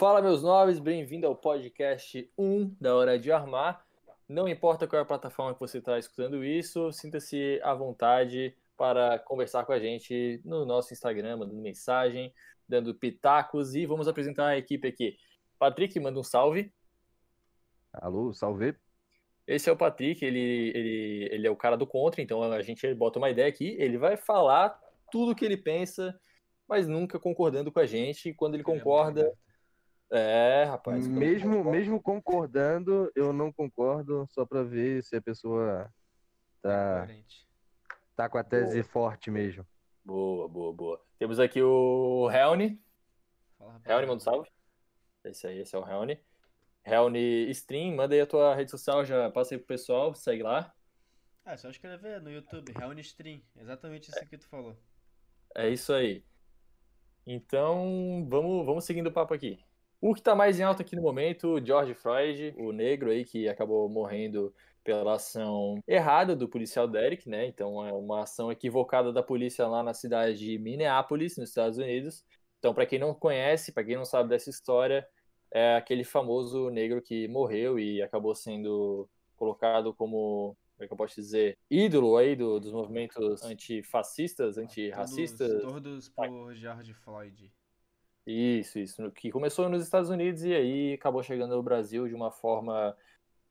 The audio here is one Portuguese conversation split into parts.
Fala, meus nobres, bem-vindo ao podcast 1 da Hora de Armar. Não importa qual é a plataforma que você está escutando isso, sinta-se à vontade para conversar com a gente no nosso Instagram, mandando mensagem, dando pitacos e vamos apresentar a equipe aqui. Patrick, manda um salve. Alô, salve. Esse é o Patrick, ele, ele, ele é o cara do contra, então a gente bota uma ideia aqui, ele vai falar tudo o que ele pensa, mas nunca concordando com a gente. Quando ele concorda, é, rapaz. Mesmo, mesmo concordando, eu não concordo, só pra ver se a pessoa tá, tá com a tese boa. forte mesmo. Boa, boa, boa. Temos aqui o Helne. Helne, manda um salve. Esse aí, esse é o Helne. Helne Stream, manda aí a tua rede social, já passa aí pro pessoal, segue lá. Ah, é só escrever no YouTube, Helne Stream, exatamente isso é. que tu falou. É isso aí. Então, vamos, vamos seguindo o papo aqui. O que está mais em alta aqui no momento, o George Floyd, o negro aí que acabou morrendo pela ação errada do policial Derek, né? Então é uma ação equivocada da polícia lá na cidade de Minneapolis, nos Estados Unidos. Então, para quem não conhece, para quem não sabe dessa história, é aquele famoso negro que morreu e acabou sendo colocado como, como é que eu posso dizer, ídolo aí do, dos movimentos antifascistas, antirracistas. Todos, todos por George Floyd. Isso, isso. Que começou nos Estados Unidos e aí acabou chegando no Brasil de uma forma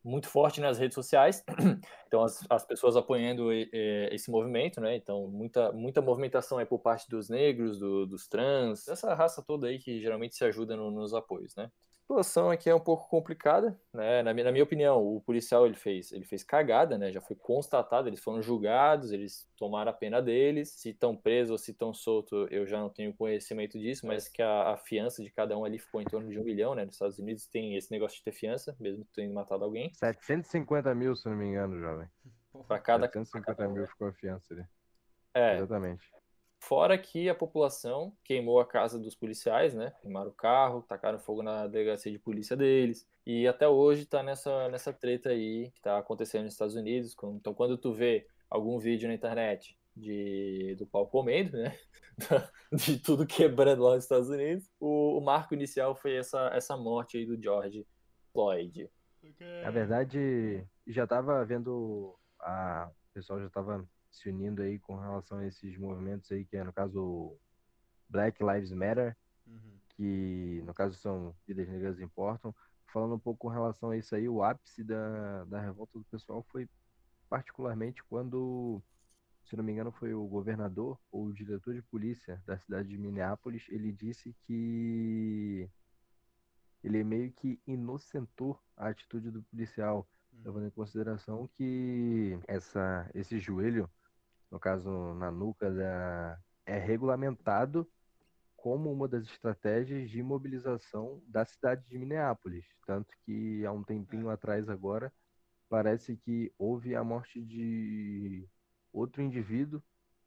muito forte nas redes sociais. Então, as, as pessoas apoiando esse movimento, né? Então, muita, muita movimentação é por parte dos negros, do, dos trans, essa raça toda aí que geralmente se ajuda no, nos apoios, né? Situação aqui é um pouco complicada, né? Na minha, na minha, opinião, o policial ele fez, ele fez cagada, né? Já foi constatado, eles foram julgados, eles tomaram a pena deles. Se estão presos ou se estão soltos, eu já não tenho conhecimento disso, mas que a, a, fiança de cada um ali ficou em torno de um milhão, né? Nos Estados Unidos tem esse negócio de ter fiança, mesmo tendo matado alguém. 750 mil, se não me engano, jovem. Para cada. 750 mil ficou a fiança ali. É. Exatamente. Fora que a população queimou a casa dos policiais, né? Queimaram o carro, tacaram fogo na delegacia de polícia deles. E até hoje tá nessa, nessa treta aí que tá acontecendo nos Estados Unidos. Então, quando tu vê algum vídeo na internet de, do pau comendo, né? de tudo quebrando lá nos Estados Unidos, o, o marco inicial foi essa, essa morte aí do George Floyd. Na verdade, já tava vendo. A... O pessoal já tava se unindo aí com relação a esses movimentos aí, que é no caso Black Lives Matter, uhum. que no caso são vidas negras importam. Falando um pouco com relação a isso aí, o ápice da, da revolta do pessoal foi particularmente quando, se não me engano, foi o governador ou o diretor de polícia da cidade de Minneapolis, ele disse que ele meio que inocentou a atitude do policial, uhum. levando em consideração que essa, esse joelho no caso na nuca, da, é regulamentado como uma das estratégias de mobilização da cidade de Minneapolis. Tanto que há um tempinho atrás agora, parece que houve a morte de outro indivíduo,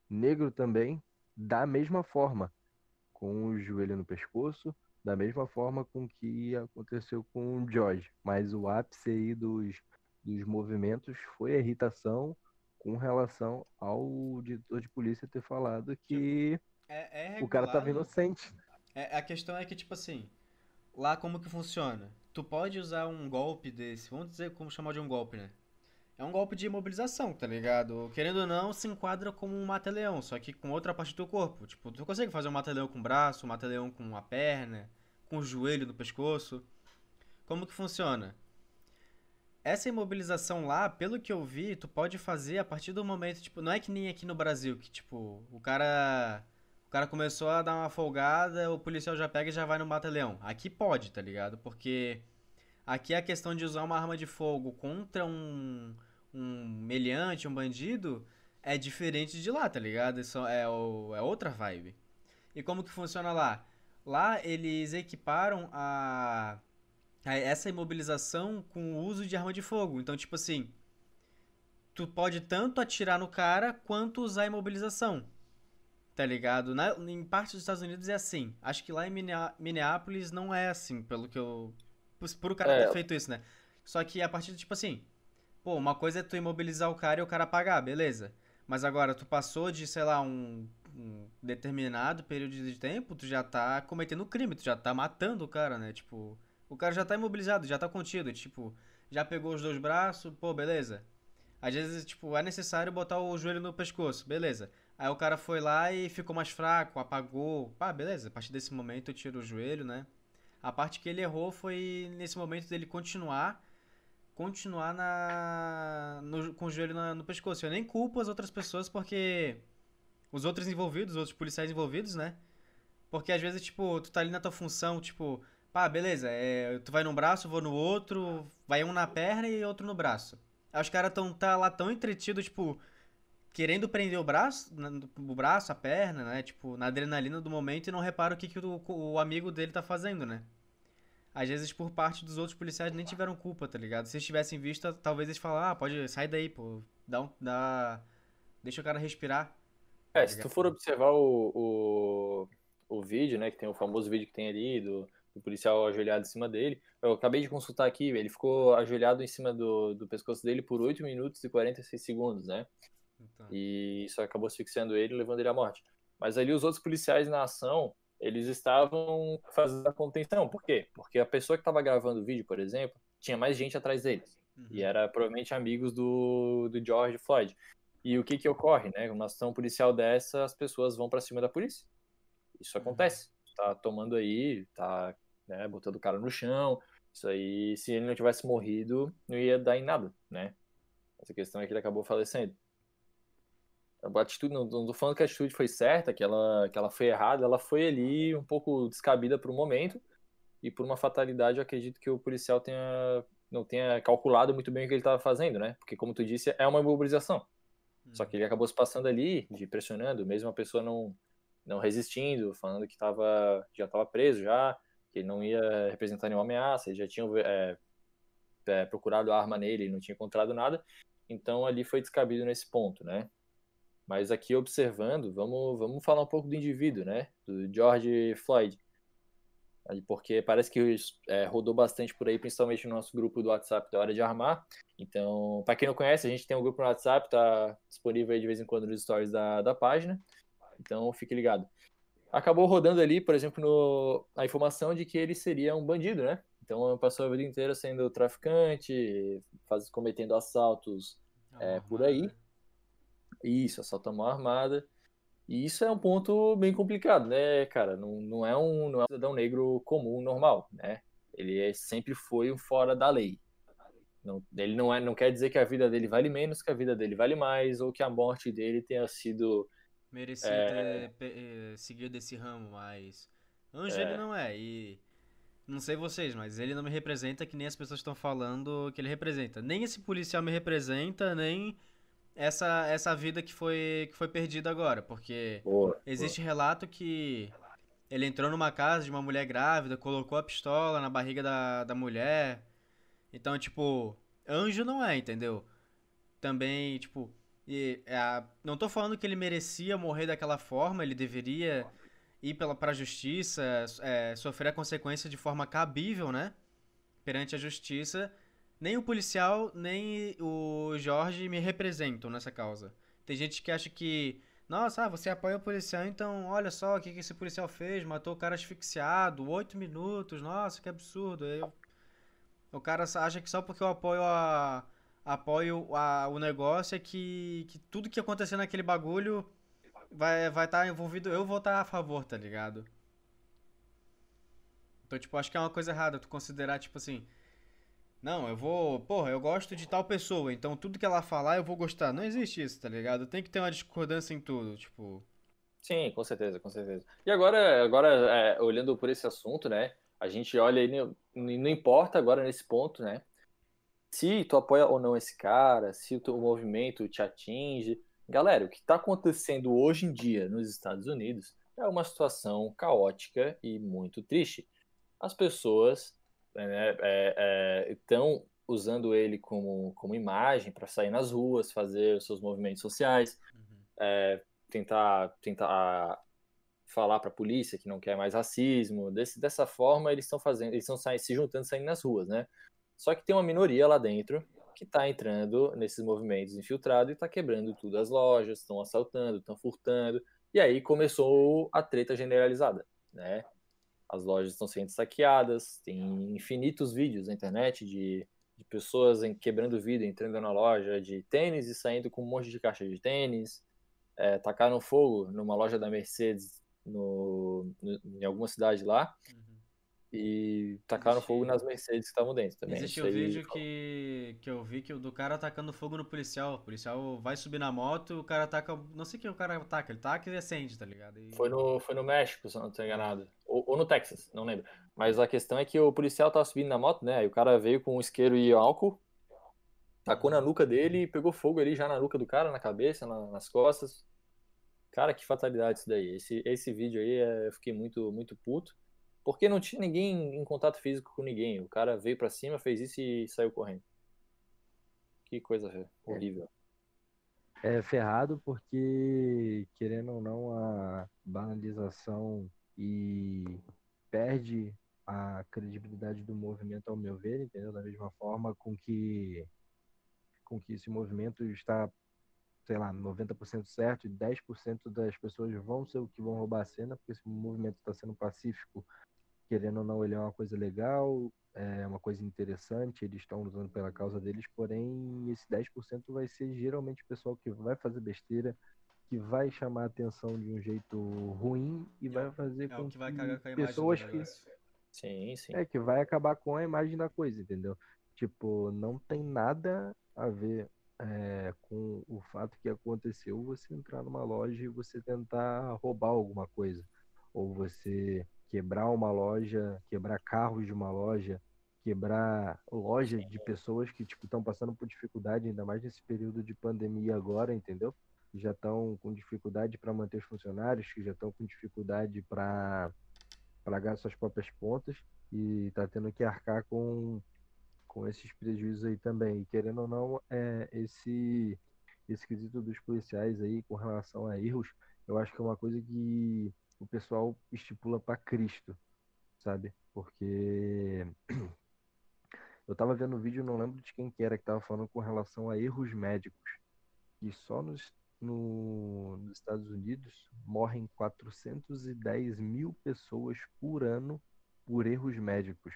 negro também, da mesma forma, com o joelho no pescoço, da mesma forma com que aconteceu com o George. Mas o ápice aí dos, dos movimentos foi a irritação com relação ao diretor de polícia ter falado que é, é o cara tava inocente. É, a questão é que, tipo assim, lá como que funciona? Tu pode usar um golpe desse, vamos dizer como chamar de um golpe, né? É um golpe de imobilização, tá ligado? Querendo ou não, se enquadra como um mata-leão, só que com outra parte do corpo. Tipo, tu consegue fazer um mata-leão com o braço, um mata-leão com a perna, com o joelho no pescoço. Como que funciona? Essa imobilização lá, pelo que eu vi, tu pode fazer a partir do momento, tipo, não é que nem aqui no Brasil, que tipo, o cara o cara começou a dar uma folgada, o policial já pega e já vai no mata-leão. Aqui pode, tá ligado? Porque aqui a questão de usar uma arma de fogo contra um um meliante, um bandido, é diferente de lá, tá ligado? Isso é, o, é outra vibe. E como que funciona lá? Lá eles equiparam a essa imobilização com o uso de arma de fogo. Então, tipo assim, tu pode tanto atirar no cara quanto usar a imobilização. Tá ligado? Na, em parte dos Estados Unidos é assim. Acho que lá em Minneapolis não é assim, pelo que eu. Por, por o cara é. ter feito isso, né? Só que a partir do tipo assim. Pô, uma coisa é tu imobilizar o cara e o cara pagar, beleza. Mas agora, tu passou de, sei lá, um um determinado período de tempo, tu já tá cometendo crime, tu já tá matando o cara, né? Tipo, o cara já tá imobilizado, já tá contido, tipo, já pegou os dois braços, pô, beleza. Às vezes, tipo, é necessário botar o joelho no pescoço, beleza. Aí o cara foi lá e ficou mais fraco, apagou. Pá, beleza, a partir desse momento eu tiro o joelho, né? A parte que ele errou foi nesse momento dele continuar continuar na no, com o joelho na, no pescoço. Eu nem culpo as outras pessoas porque os outros envolvidos, os outros policiais envolvidos, né? Porque às vezes, tipo, tu tá ali na tua função, tipo, pá, beleza, é, tu vai num braço, vou no outro, vai um na perna e outro no braço. Aí os caras tão tá lá tão entretidos, tipo, querendo prender o braço, o braço, a perna, né? Tipo, na adrenalina do momento e não repara o que, que o, o amigo dele tá fazendo, né? Às vezes, por parte dos outros policiais, nem tiveram culpa, tá ligado? Se eles tivessem visto, talvez eles falaram, ah, pode, sai daí, pô, dá um, dá... deixa o cara respirar. É, se tu for observar o, o, o vídeo, né, que tem o famoso vídeo que tem ali do, do policial ajoelhado em cima dele, eu acabei de consultar aqui, ele ficou ajoelhado em cima do, do pescoço dele por 8 minutos e 46 segundos, né? Então. E isso acabou asfixiando ele, levando ele à morte. Mas ali os outros policiais na ação, eles estavam fazendo a contenção. Por quê? Porque a pessoa que estava gravando o vídeo, por exemplo, tinha mais gente atrás deles. Uhum. E era provavelmente amigos do, do George Floyd. E o que que ocorre, né? Uma ação policial dessa, as pessoas vão para cima da polícia. Isso uhum. acontece. Tá tomando aí, tá né, botando o cara no chão. Isso aí, se ele não tivesse morrido, não ia dar em nada, né? Essa questão é que ele acabou falecendo. A atitude, não, não tô falando que a atitude foi certa, que ela, que ela foi errada, ela foi ali um pouco descabida por um momento, e por uma fatalidade eu acredito que o policial tenha, não tenha calculado muito bem o que ele estava fazendo, né? Porque, como tu disse, é uma imobilização. Só que ele acabou se passando ali, de pressionando, mesmo a pessoa não, não resistindo, falando que tava, já estava preso já, que ele não ia representar nenhuma ameaça, ele já tinha é, é, procurado arma nele e não tinha encontrado nada. Então ali foi descabido nesse ponto, né? Mas aqui observando, vamos, vamos falar um pouco do indivíduo, né? Do George Floyd. Porque parece que é, rodou bastante por aí, principalmente no nosso grupo do WhatsApp da Hora de Armar. Então, para quem não conhece, a gente tem um grupo no WhatsApp, tá disponível aí de vez em quando nos stories da, da página. Então, fique ligado. Acabou rodando ali, por exemplo, no, a informação de que ele seria um bandido, né? Então, passou a vida inteira sendo traficante, faz, cometendo assaltos é, por aí. Isso, assalto à mão armada. E isso é um ponto bem complicado, né, cara? Não, não, é, um, não é um cidadão negro comum, normal, né? Ele é, sempre foi um fora da lei. Não, ele não, é, não quer dizer que a vida dele vale menos, que a vida dele vale mais, ou que a morte dele tenha sido. Merecia é... ter eh, seguido esse ramo, mas. Anjo é... ele não é. E. Não sei vocês, mas ele não me representa que nem as pessoas estão falando que ele representa. Nem esse policial me representa, nem essa, essa vida que foi, que foi perdida agora, porque boa, existe boa. relato que ele entrou numa casa de uma mulher grávida, colocou a pistola na barriga da, da mulher. Então, tipo, anjo não é, entendeu? Também, tipo, e, é, não tô falando que ele merecia morrer daquela forma, ele deveria ir pela, pra justiça, é, sofrer a consequência de forma cabível, né? Perante a justiça nem o policial, nem o Jorge me representam nessa causa. Tem gente que acha que, nossa, ah, você apoia o policial, então olha só o que, que esse policial fez, matou o cara asfixiado, oito minutos, nossa, que absurdo. Eu, o cara acha que só porque eu apoio a, apoio a, o negócio é que, que tudo que acontecer naquele bagulho vai estar vai tá envolvido, eu vou estar tá a favor, tá ligado? Então, tipo, acho que é uma coisa errada tu considerar, tipo assim, não, eu vou. Porra, eu gosto de tal pessoa, então tudo que ela falar eu vou gostar. Não existe isso, tá ligado? Tem que ter uma discordância em tudo, tipo. Sim, com certeza, com certeza. E agora, agora é, olhando por esse assunto, né? A gente olha aí, não importa agora nesse ponto, né? Se tu apoia ou não esse cara, se o teu movimento te atinge. Galera, o que está acontecendo hoje em dia nos Estados Unidos é uma situação caótica e muito triste. As pessoas né, é, é, estão usando ele como, como imagem para sair nas ruas, fazer os seus movimentos sociais, uhum. é, tentar, tentar falar para a polícia que não quer mais racismo. Desse, dessa forma, eles estão fazendo, eles estão se juntando, saindo nas ruas, né? Só que tem uma minoria lá dentro que está entrando nesses movimentos infiltrado e está quebrando tudo as lojas, estão assaltando, estão furtando, E aí começou a treta generalizada, né? As lojas estão sendo saqueadas, tem infinitos vídeos na internet de, de pessoas em, quebrando vidro, entrando na loja de tênis e saindo com um monte de caixa de tênis. É, tacaram fogo numa loja da Mercedes no, no, em alguma cidade lá. Uhum e tacaram Existe... fogo nas Mercedes que estavam dentro também. Existe o um vídeo que, que eu vi que do cara atacando fogo no policial. O policial vai subir na moto, o cara ataca. Não sei o que o cara ataca, ele taca e acende, tá ligado? E... Foi, no, foi no México, se não estou enganado. Ou, ou, no Texas, não lembro. Mas a questão é que o policial tava subindo na moto, né? Aí o cara veio com um isqueiro e álcool, tacou na nuca dele e pegou fogo ali já na nuca do cara, na cabeça, na, nas costas. Cara, que fatalidade isso daí. Esse, esse vídeo aí, é, eu fiquei muito, muito puto. Porque não tinha ninguém em contato físico com ninguém. O cara veio para cima, fez isso e saiu correndo. Que coisa é. horrível. É, ferrado porque, querendo ou não, a banalização e perde a credibilidade do movimento, ao meu ver, entendeu? Da mesma forma com que, com que esse movimento está, sei lá, 90% certo e 10% das pessoas vão ser o que vão roubar a cena, porque esse movimento está sendo pacífico querendo ou não, ele é uma coisa legal, é uma coisa interessante, eles estão lutando pela causa deles, porém esse 10% vai ser geralmente o pessoal que vai fazer besteira, que vai chamar a atenção de um jeito ruim e vai fazer é com que, vai que pessoas que sim, sim. É que vai acabar com a imagem da coisa, entendeu? Tipo, não tem nada a ver é, com o fato que aconteceu você entrar numa loja e você tentar roubar alguma coisa ou você quebrar uma loja, quebrar carros de uma loja, quebrar loja de pessoas que tipo estão passando por dificuldade, ainda mais nesse período de pandemia agora, entendeu? Já estão com dificuldade para manter os funcionários, que já estão com dificuldade para pagar suas próprias pontas e está tendo que arcar com com esses prejuízos aí também. E querendo ou não, é, esse esse quesito dos policiais aí com relação a erros, eu acho que é uma coisa que o pessoal estipula para Cristo, sabe? Porque eu tava vendo um vídeo, não lembro de quem que era, que tava falando com relação a erros médicos. E só nos, no, nos Estados Unidos morrem 410 mil pessoas por ano por erros médicos.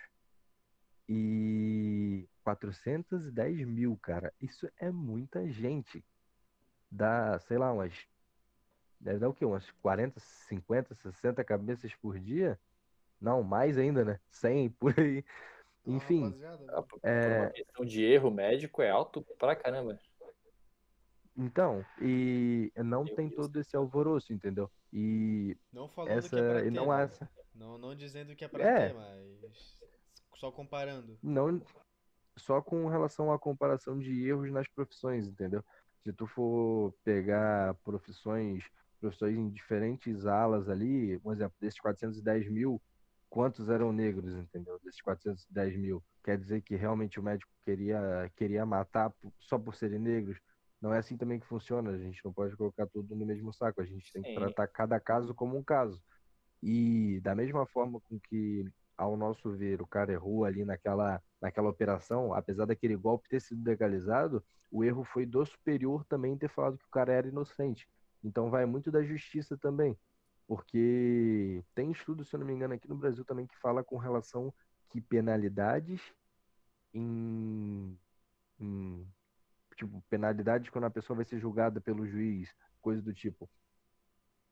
E 410 mil, cara, isso é muita gente. Dá, sei lá, umas Deve dar o quê? Umas 40, 50, 60 cabeças por dia? Não, mais ainda, né? 100 por aí. Enfim. Ah, por é... uma questão de erro médico é alto pra caramba. Então, e não Meu tem Deus. todo esse alvoroço, entendeu? E não falando essa, que é pra ter, não, né? essa... não não dizendo que é pra é. ter, mas só comparando. Não, só com relação à comparação de erros nas profissões, entendeu? Se tu for pegar profissões professores em diferentes alas ali, por exemplo, desses 410 mil, quantos eram negros, entendeu? Desses 410 mil. Quer dizer que realmente o médico queria, queria matar só por serem negros? Não é assim também que funciona, a gente não pode colocar tudo no mesmo saco, a gente tem que Sim. tratar cada caso como um caso. E da mesma forma com que, ao nosso ver, o cara errou ali naquela, naquela operação, apesar daquele golpe ter sido legalizado, o erro foi do superior também ter falado que o cara era inocente. Então vai muito da justiça também. Porque tem estudo, se eu não me engano, aqui no Brasil também que fala com relação que penalidades em, em tipo, penalidades quando a pessoa vai ser julgada pelo juiz, coisa do tipo.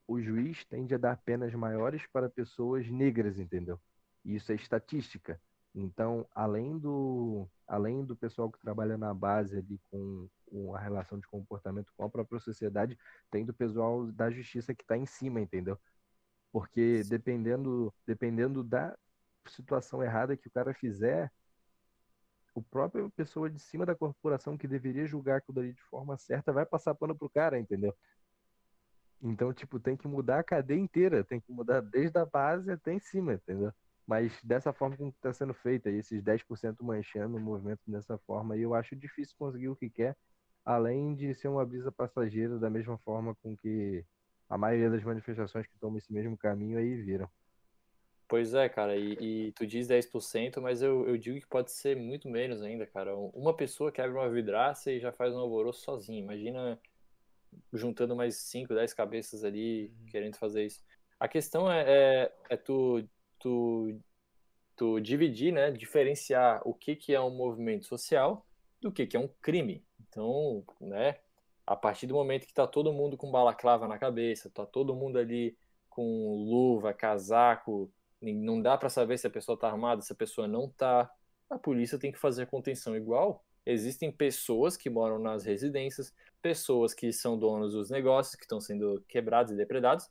O juiz tende a dar penas maiores para pessoas negras, entendeu? Isso é estatística. Então, além do, além do pessoal que trabalha na base ali com, com a relação de comportamento com a própria sociedade, tem do pessoal da justiça que está em cima, entendeu? Porque dependendo, dependendo da situação errada que o cara fizer, o próprio pessoa de cima da corporação que deveria julgar aquilo ali de forma certa vai passar pano pro cara, entendeu? Então, tipo, tem que mudar a cadeia inteira, tem que mudar desde a base até em cima, entendeu? mas dessa forma como está sendo feita, esses 10% manchando o movimento dessa forma, eu acho difícil conseguir o que quer, além de ser uma brisa passageira, da mesma forma com que a maioria das manifestações que tomam esse mesmo caminho aí viram. Pois é, cara, e, e tu diz 10%, mas eu, eu digo que pode ser muito menos ainda, cara. Uma pessoa quebra uma vidraça e já faz um alvoroço sozinho. Imagina juntando mais 5, 10 cabeças ali, uhum. querendo fazer isso. A questão é, é, é tu, tu, tu dividir, né, diferenciar o que, que é um movimento social do que, que é um crime. Então, né, a partir do momento que está todo mundo com balaclava na cabeça, está todo mundo ali com luva, casaco, não dá para saber se a pessoa está armada, se a pessoa não está. A polícia tem que fazer a contenção igual. Existem pessoas que moram nas residências, pessoas que são donos dos negócios, que estão sendo quebrados e depredados,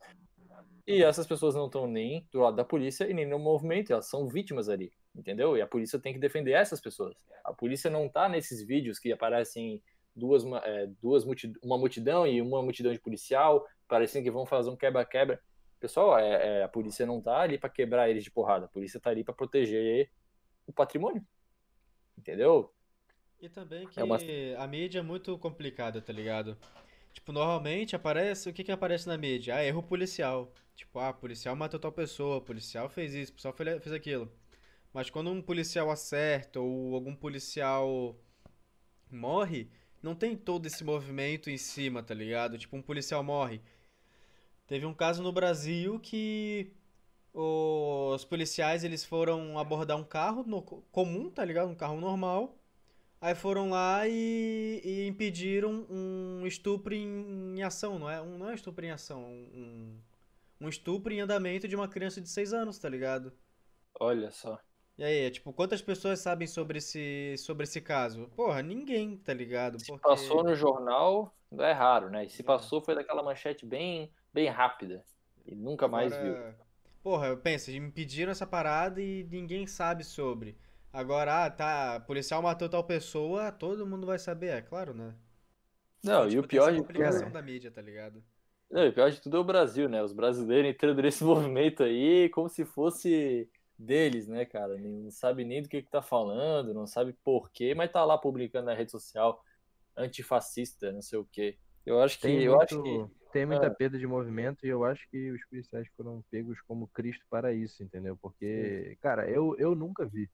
e essas pessoas não estão nem do lado da polícia e nem no movimento, elas são vítimas ali, entendeu? E a polícia tem que defender essas pessoas. A polícia não está nesses vídeos que aparecem duas, é, duas multidão, uma multidão e uma multidão de policial, parecendo que vão fazer um quebra-quebra. Pessoal, é, é, a polícia não tá ali para quebrar eles de porrada, a polícia tá ali para proteger o patrimônio. Entendeu? E também que é uma... a mídia é muito complicada, tá ligado? Tipo, normalmente aparece. O que que aparece na mídia? Ah, erro policial. Tipo, ah, policial matou tal pessoa, policial fez isso, policial fez aquilo. Mas quando um policial acerta ou algum policial morre, não tem todo esse movimento em cima, tá ligado? Tipo, um policial morre. Teve um caso no Brasil que os policiais eles foram abordar um carro no, comum, tá ligado? Um carro normal. Aí foram lá e, e impediram um estupro em, em, ação, não é? Um, não é estupro em ação, um, um estupro em andamento de uma criança de 6 anos, tá ligado? Olha só. E aí, tipo, quantas pessoas sabem sobre esse, sobre esse caso? Porra, ninguém, tá ligado? Se Porque... passou no jornal, é raro, né? E se é. passou foi daquela manchete bem, bem rápida. E nunca Agora... mais viu. Porra, eu penso, me pediram essa parada e ninguém sabe sobre. Agora, ah, tá, policial matou tal pessoa, todo mundo vai saber, é claro, né? Não, e tipo, o pior de tudo... É da mídia, tá ligado? Não, e o pior de tudo é o Brasil, né? Os brasileiros entrando nesse movimento aí como se fosse deles, né, cara? Não sabe nem do que, que tá falando, não sabe porquê, mas tá lá publicando na rede social antifascista, não sei o quê. Eu acho que. Tem, eu muito, acho que, tem muita ah. perda de movimento e eu acho que os policiais foram pegos como Cristo para isso, entendeu? Porque, Sim. cara, eu, eu nunca vi.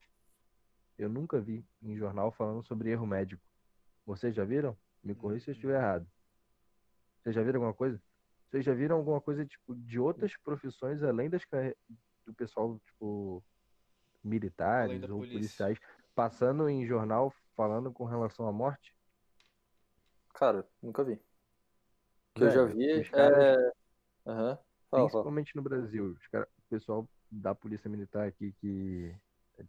Eu nunca vi em jornal falando sobre erro médico. Vocês já viram? Me corrija se eu estiver errado. Vocês já viram alguma coisa? Vocês já viram alguma coisa tipo de outras profissões além das do pessoal, tipo, militares ou polícia. policiais, passando em jornal falando com relação à morte? Cara, nunca vi. O que é, eu já vi caras, é. Uhum. Fala, principalmente fala. no Brasil, cara, o pessoal da Polícia Militar aqui que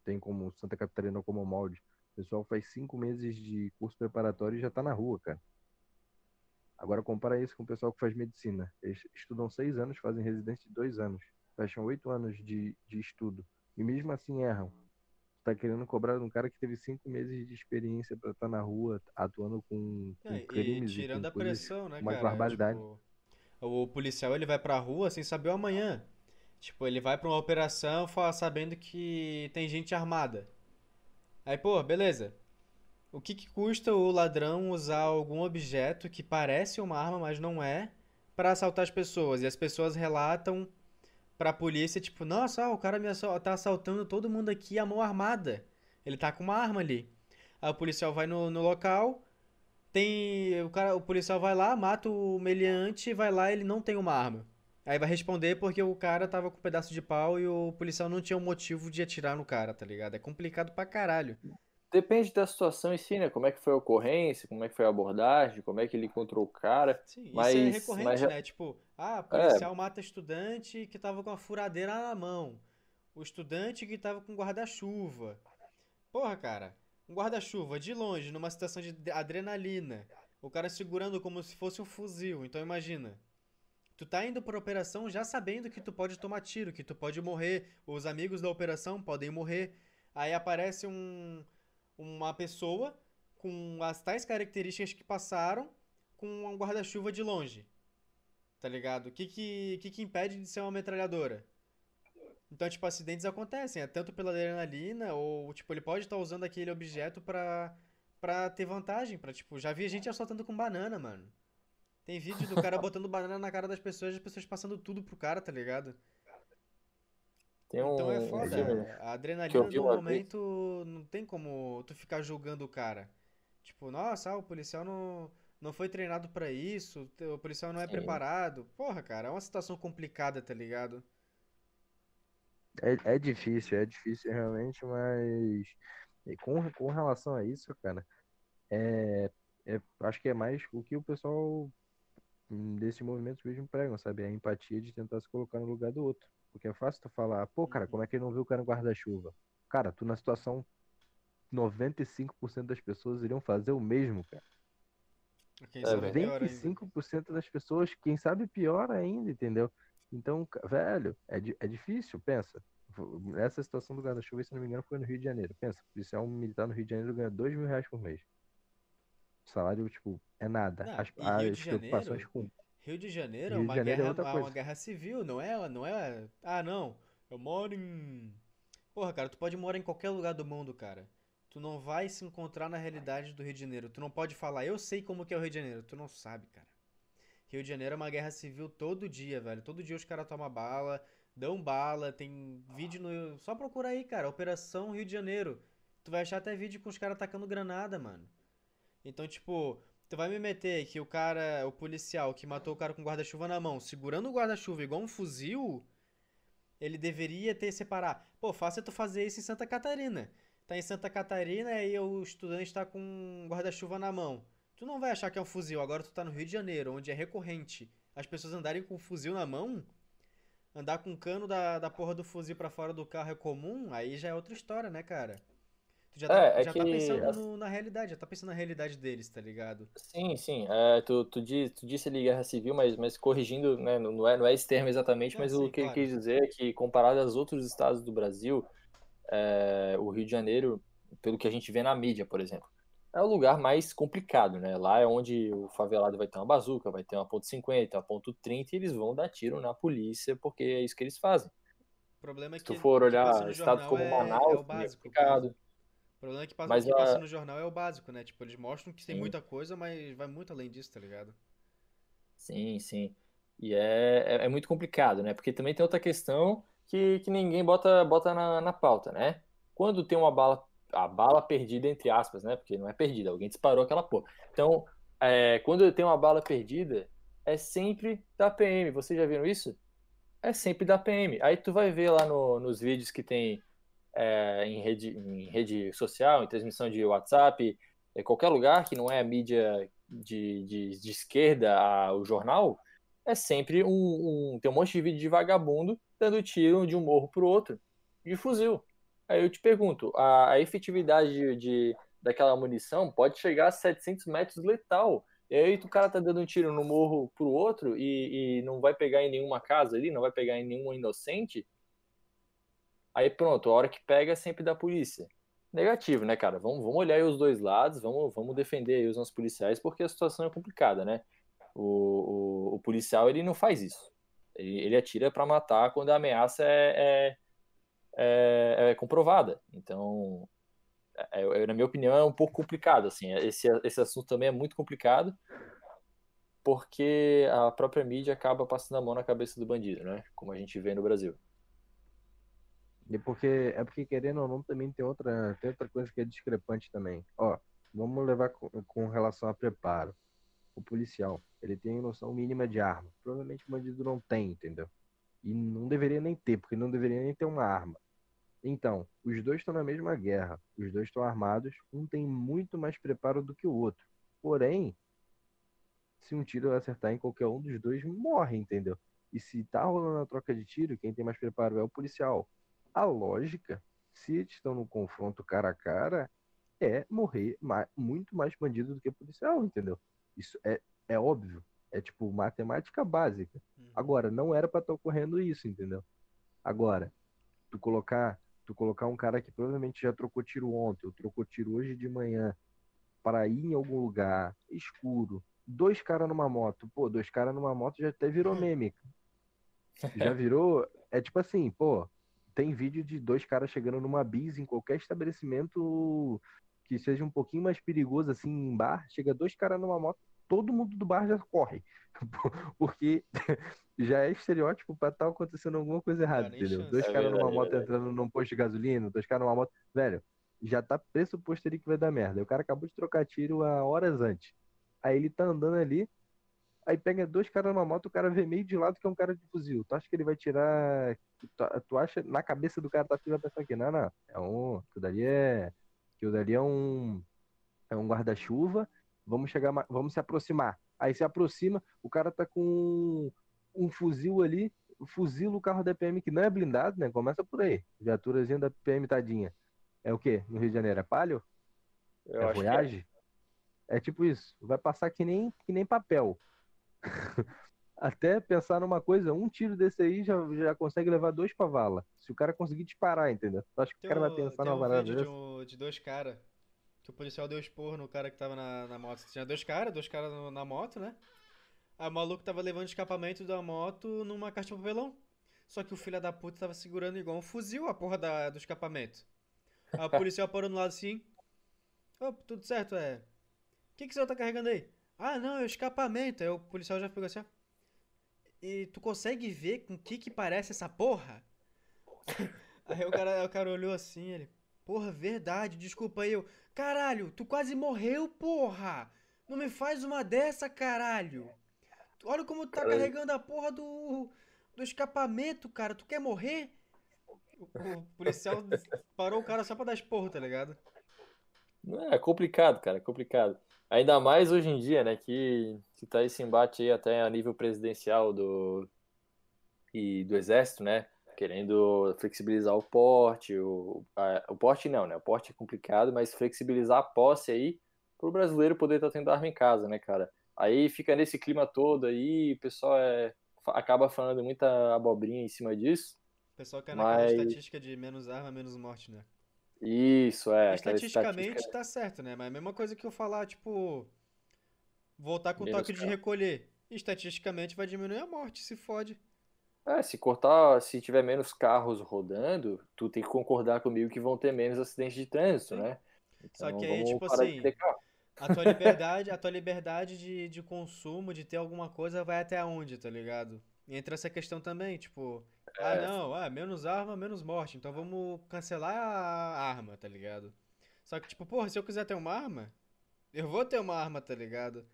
tem como Santa Catarina como molde. O pessoal faz cinco meses de curso preparatório e já tá na rua, cara. Agora compara isso com o pessoal que faz medicina. Eles estudam seis anos, fazem residência de dois anos fecham oito anos de, de estudo e mesmo assim erram. Tá querendo cobrar um cara que teve cinco meses de experiência para estar tá na rua atuando com, com é, crimes e tirando e a pressão, né, uma cara? barbaridade. Tipo, o policial ele vai pra rua sem saber o amanhã. Tipo, ele vai para uma operação sabendo que tem gente armada. Aí, pô, beleza. O que, que custa o ladrão usar algum objeto que parece uma arma, mas não é, para assaltar as pessoas? E as pessoas relatam pra polícia, tipo, nossa, ó, o cara me assal tá assaltando todo mundo aqui a mão armada. Ele tá com uma arma ali. Aí o policial vai no, no local, tem. O, cara, o policial vai lá, mata o meliante, vai lá ele não tem uma arma. Aí vai responder porque o cara tava com um pedaço de pau e o policial não tinha um motivo de atirar no cara, tá ligado? É complicado pra caralho. Depende da situação em si, né? Como é que foi a ocorrência, como é que foi a abordagem, como é que ele encontrou o cara. Sim, mas, isso é recorrente, mas... né? Tipo, ah, policial é. mata estudante que tava com a furadeira na mão. O estudante que tava com guarda-chuva. Porra, cara, um guarda-chuva de longe, numa situação de adrenalina. O cara segurando como se fosse um fuzil. Então imagina. Tu tá indo pra operação já sabendo que tu pode tomar tiro, que tu pode morrer. Os amigos da operação podem morrer. Aí aparece um uma pessoa com as tais características que passaram com um guarda-chuva de longe. Tá ligado? O que que, que que impede de ser uma metralhadora? Então, tipo, acidentes acontecem, é tanto pela adrenalina ou, tipo, ele pode estar tá usando aquele objeto pra, pra ter vantagem, pra, tipo, já vi gente assaltando com banana, mano. Tem vídeo do cara botando banana na cara das pessoas e as pessoas passando tudo pro cara, tá ligado? Tem um, então é foda. É, a adrenalina do momento não tem como tu ficar julgando o cara. Tipo, nossa, ah, o policial não, não foi treinado para isso, o policial não é Sim. preparado. Porra, cara, é uma situação complicada, tá ligado? É, é difícil, é difícil realmente, mas com, com relação a isso, cara, é, é, acho que é mais o que o pessoal desses movimentos mesmo pregam, sabe? A empatia de tentar se colocar no lugar do outro. Porque é fácil tu falar, pô, cara, como é que ele não viu o cara no guarda-chuva? Cara, tu na situação 95% das pessoas iriam fazer o mesmo, cara. Quem sabe 25% das pessoas, quem sabe pior ainda, entendeu? Então, velho, é, é difícil, pensa. Essa situação do guarda-chuva, se não me engano, foi no Rio de Janeiro. Pensa, policial militar no Rio de Janeiro ganha 2 mil reais por mês. O salário, tipo, é nada. Não, as, as preocupações com. Rio de Janeiro é Rio é uma, Janeiro guerra, é uma guerra civil, não é? Não é. Ah, não. Eu moro em. Porra, cara, tu pode morar em qualquer lugar do mundo, cara. Tu não vai se encontrar na realidade do Rio de Janeiro. Tu não pode falar, eu sei como que é o Rio de Janeiro. Tu não sabe, cara. Rio de Janeiro é uma guerra civil todo dia, velho. Todo dia os caras tomam bala, dão bala, tem vídeo no. Só procura aí, cara. Operação Rio de Janeiro. Tu vai achar até vídeo com os caras atacando granada, mano. Então, tipo, tu vai me meter que o cara, o policial que matou o cara com guarda-chuva na mão, segurando o guarda-chuva igual um fuzil, ele deveria ter separar. Pô, fácil tu fazer isso em Santa Catarina. Tá em Santa Catarina e o estudante tá com guarda-chuva na mão. Tu não vai achar que é um fuzil. Agora tu tá no Rio de Janeiro, onde é recorrente as pessoas andarem com um fuzil na mão. Andar com o cano da, da porra do fuzil para fora do carro é comum, aí já é outra história, né, cara? Tu já, tá, é, é já tá que... tá pensando no, na realidade, já tá pensando na realidade deles, tá ligado? Sim, sim. É, tu, tu, diz, tu disse ali guerra civil, mas, mas corrigindo, né, não, é, não é esse termo exatamente, mas sim, o que claro. ele quis dizer é que comparado aos outros estados do Brasil, é, o Rio de Janeiro, pelo que a gente vê na mídia, por exemplo, é o lugar mais complicado, né? Lá é onde o favelado vai ter uma bazuca, vai ter uma ponto .50, uma ponto .30 e eles vão dar tiro na polícia porque é isso que eles fazem. O problema é que, Se tu for olhar estado como é, Manaus, é, o básico, é complicado. O problema é que passa, mas, que passa no jornal é o básico, né? Tipo, eles mostram que tem sim. muita coisa, mas vai muito além disso, tá ligado? Sim, sim. E é, é, é, muito complicado, né? Porque também tem outra questão que, que ninguém bota, bota na, na pauta, né? Quando tem uma bala a bala perdida, entre aspas, né? Porque não é perdida, alguém disparou aquela porra. Então, é, quando tem uma bala perdida, é sempre da PM. Vocês já viram isso? É sempre da PM. Aí tu vai ver lá no, nos vídeos que tem é, em, rede, em rede social, em transmissão de WhatsApp, em qualquer lugar que não é a mídia de, de, de esquerda, a, o jornal, é sempre um, um, Tem um monte de vídeo de vagabundo dando tiro de um morro pro outro, de fuzil. Aí eu te pergunto, a, a efetividade de, de, daquela munição pode chegar a 700 metros letal. E aí o cara tá dando um tiro no morro pro outro e, e não vai pegar em nenhuma casa ali, não vai pegar em nenhum inocente. Aí pronto, a hora que pega é sempre da polícia. Negativo, né, cara? Vamos, vamos olhar aí os dois lados, vamos, vamos defender aí os nossos policiais, porque a situação é complicada, né? O, o, o policial, ele não faz isso. Ele, ele atira para matar quando a ameaça é, é é, é comprovada. Então, é, é, na minha opinião, é um pouco complicado. Assim, esse, esse assunto também é muito complicado, porque a própria mídia acaba passando a mão na cabeça do bandido, né? Como a gente vê no Brasil. E porque, é porque, querendo ou não, também tem outra, tem outra coisa que é discrepante também. Ó, vamos levar com, com relação a preparo. O policial, ele tem noção mínima de arma. Provavelmente o bandido não tem, entendeu? E não deveria nem ter, porque não deveria nem ter uma arma. Então, os dois estão na mesma guerra, os dois estão armados, um tem muito mais preparo do que o outro. Porém, se um tiro acertar em qualquer um dos dois, morre, entendeu? E se tá rolando a troca de tiro, quem tem mais preparo é o policial. A lógica, se eles estão no confronto cara a cara, é morrer mais, muito mais bandido do que policial, entendeu? Isso é, é óbvio. É tipo matemática básica. Uhum. Agora, não era para estar tá ocorrendo isso, entendeu? Agora, tu colocar, tu colocar um cara que provavelmente já trocou tiro ontem, ou trocou tiro hoje de manhã, para ir em algum lugar escuro, dois caras numa moto, pô, dois caras numa moto já até virou meme. Já virou, é tipo assim, pô, tem vídeo de dois caras chegando numa bis em qualquer estabelecimento que seja um pouquinho mais perigoso assim em bar, chega dois caras numa moto, todo mundo do bar já corre. Porque já é estereótipo pra estar tá acontecendo alguma coisa errada, entendeu? Dois é caras numa moto é entrando num posto de gasolina, dois caras numa moto. Velho, já tá pressuposto ali que vai dar merda. O cara acabou de trocar tiro há horas antes. Aí ele tá andando ali, aí pega dois caras numa moto, o cara vê meio de lado que é um cara de fuzil. Tu acha que ele vai tirar. Tu, tu acha na cabeça do cara tá vai pensar aqui, não, não. É um. Aquilo dali é. Aquilo dali é um. É um guarda-chuva. Vamos chegar, vamos se aproximar. Aí se aproxima, o cara tá com um fuzil ali, fuzila o carro da PM que não é blindado, né? Começa por aí. Viaturazinha da PM tadinha. É o quê? No Rio de Janeiro? É palio? Eu é Voyage? É. é. tipo isso. Vai passar que nem, que nem papel. Até pensar numa coisa, um tiro desse aí já, já consegue levar dois pra vala. Se o cara conseguir disparar, entendeu? Tu acha que tem o cara vai pensar numa um vídeo de, de dois caras que o policial deu esporro no cara que tava na, na moto. Tinha dois caras, dois caras na moto, né? Aí o maluco tava levando escapamento da moto numa caixa de papelão. Só que o filho da puta tava segurando igual um fuzil a porra da, do escapamento. Aí o policial parou no lado assim. Oh, tudo certo, é. O que, que você tá carregando aí? Ah, não, é o escapamento. Aí o policial já pegou assim, ó. E tu consegue ver com o que que parece essa porra? aí o cara, o cara olhou assim, ele. Porra, verdade, desculpa aí. Eu, caralho, tu quase morreu, porra! Não me faz uma dessa, caralho! Olha como tu tá caralho. carregando a porra do, do escapamento, cara. Tu quer morrer? O, o policial parou o cara só pra dar esporro, tá ligado? É complicado, cara, é complicado. Ainda mais hoje em dia, né, que, que tá esse embate aí até a nível presidencial do, e do exército, né, querendo flexibilizar o porte, o, a, o porte não, né? O porte é complicado, mas flexibilizar a posse aí para o brasileiro poder estar tá tendo arma em casa, né, cara? Aí fica nesse clima todo aí, o pessoal é, acaba falando muita abobrinha em cima disso. O pessoal quer mas... naquela estatística de menos arma, menos morte, né? Isso, é. Estatisticamente estatística... tá certo, né? Mas é a mesma coisa que eu falar, tipo, voltar com o toque de recolher. Estatisticamente vai diminuir a morte, se fode. É, se cortar, se tiver menos carros rodando, tu tem que concordar comigo que vão ter menos acidentes de trânsito, Sim. né? Então, Só que aí, tipo assim, a tua liberdade, a tua liberdade de, de consumo, de ter alguma coisa, vai até onde, tá ligado? Entra essa questão também, tipo, ah, é. ah não, ah, menos arma, menos morte, então vamos cancelar a arma, tá ligado? Só que, tipo, porra, se eu quiser ter uma arma, eu vou ter uma arma, tá ligado?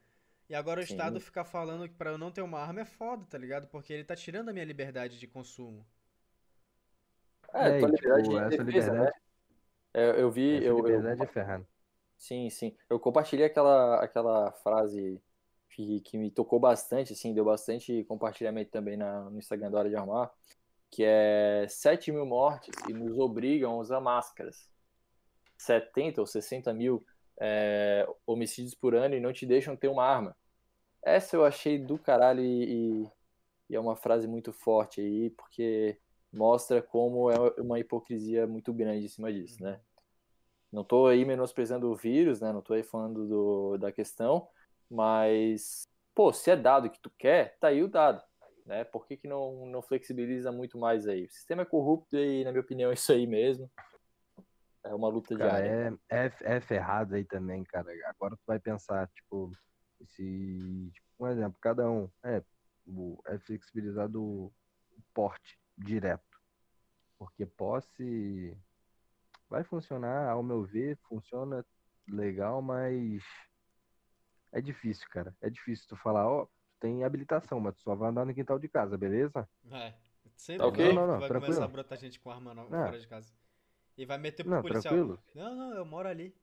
E agora o Sim. Estado ficar falando que pra eu não ter uma arma é foda, tá ligado? Porque ele tá tirando a minha liberdade de consumo. É, é tua liberdade tipo, de defesa, liberdade, né? É, eu vi. Essa eu, liberdade eu, é ferrado. Sim, sim. Eu compartilhei aquela, aquela frase que, que me tocou bastante, assim, deu bastante compartilhamento também na, no Instagram da Hora de Armar, que é 7 mil mortes e nos obrigam a usar máscaras. 70 ou 60 mil é, homicídios por ano e não te deixam ter uma arma. Essa eu achei do caralho e, e, é uma frase muito forte aí, porque mostra como é uma hipocrisia muito grande em cima disso, né? Não estou aí menosprezando o vírus, né? Não estou aí falando do, da questão, mas, pô, se é dado que tu quer, tá aí o dado, né? Por que, que não, não flexibiliza muito mais aí? O sistema é corrupto e, na minha opinião, é isso aí mesmo. É uma luta cara, diária. É, é, é ferrado aí também, cara. Agora tu vai pensar, tipo, se. Tipo, um exemplo, cada um. É, é flexibilizado o porte direto. Porque posse vai funcionar, ao meu ver, funciona legal, mas é difícil, cara. É difícil tu falar, ó, oh, tem habilitação, mas tu só vai andar no quintal de casa, beleza? É. Sempre tá okay? não, não, vai tranquilo. começar a brotar gente com arma não, fora de casa. E vai meter pro não, policial. Tranquilo. Não, não, eu moro ali.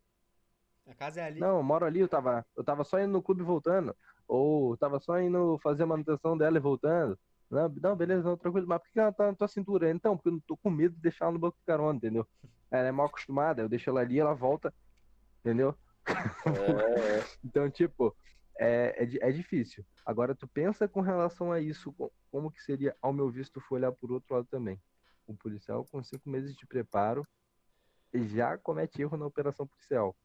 A casa é ali. Não, eu moro ali, eu tava, eu tava só indo no clube voltando. Ou tava só indo fazer a manutenção dela e voltando. Não, não, beleza, não, tranquilo. Mas por que ela tá na tua cintura? Então, porque eu não tô com medo de deixar ela no banco de carona, entendeu? Ela é mal acostumada, eu deixo ela ali, ela volta, entendeu? É. então, tipo, é, é, é, difícil. Agora, tu pensa com relação a isso, como que seria, ao meu visto, for olhar por outro lado também. Um policial com cinco meses de preparo, já comete erro na operação policial.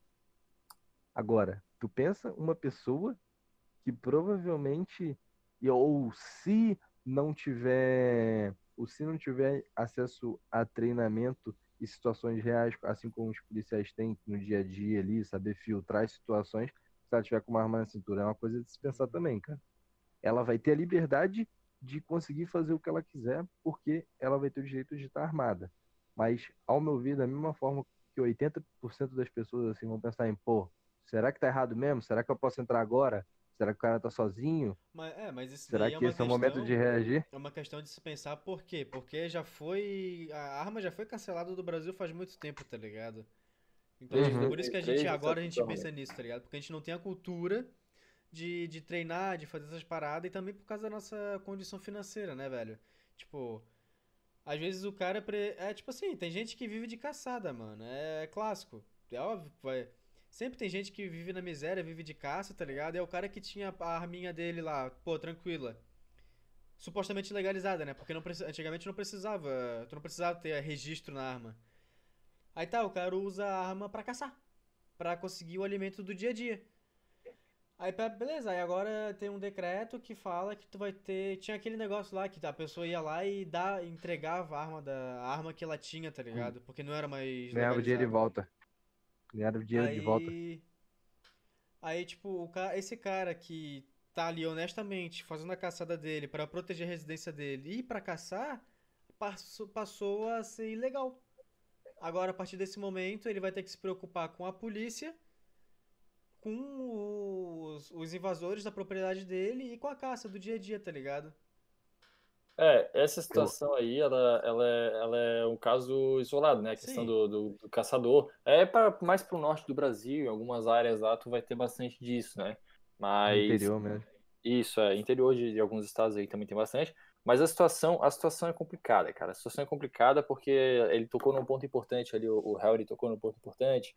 Agora, tu pensa uma pessoa que provavelmente, ou se não tiver, ou se não tiver acesso a treinamento e situações reais, assim como os policiais têm no dia a dia ali, saber filtrar as situações, se ela tiver com uma arma na cintura, é uma coisa de se pensar também, cara. Ela vai ter a liberdade de conseguir fazer o que ela quiser, porque ela vai ter o direito de estar armada. Mas, ao meu ver, da mesma forma que 80% das pessoas assim vão pensar em, pô, será que tá errado mesmo? Será que eu posso entrar agora? Será que o cara tá sozinho? Mas, é, mas isso Será que é esse é o momento de reagir? É uma questão de se pensar por quê? Porque já foi. A arma já foi cancelada do Brasil faz muito tempo, tá ligado? Então, uhum. por isso que a gente agora a gente pensa nisso, tá ligado? Porque a gente não tem a cultura de, de treinar, de fazer essas paradas e também por causa da nossa condição financeira, né, velho? Tipo, às vezes o cara. Pre... É tipo assim, tem gente que vive de caçada, mano. É clássico. É óbvio que vai. Sempre tem gente que vive na miséria, vive de caça, tá ligado? É o cara que tinha a arminha dele lá, pô, tranquila. Supostamente legalizada, né? Porque não, antigamente não precisava. Tu não precisava ter registro na arma. Aí tá, o cara usa a arma para caçar. para conseguir o alimento do dia a dia. Aí, beleza, aí agora tem um decreto que fala que tu vai ter. Tinha aquele negócio lá que a pessoa ia lá e dá, entregava a arma, da, a arma que ela tinha, tá ligado? Porque não era mais. Ganhava o dinheiro de volta. Ganhava o dinheiro aí, de volta. Aí, tipo, cara, esse cara que tá ali honestamente fazendo a caçada dele para proteger a residência dele e para caçar, passou, passou a ser ilegal. Agora, a partir desse momento, ele vai ter que se preocupar com a polícia com os, os invasores da propriedade dele e com a caça do dia a dia, tá ligado? É, essa situação aí, ela, ela, é, ela é um caso isolado, né? A questão do, do, do, caçador. É para mais pro norte do Brasil, em algumas áreas lá, tu vai ter bastante disso, né? Mas. Interior mesmo. Isso, é. Interior de, de, alguns estados aí também tem bastante. Mas a situação, a situação é complicada, cara. A situação é complicada porque ele tocou num ponto importante ali, o, o Harry tocou num ponto importante.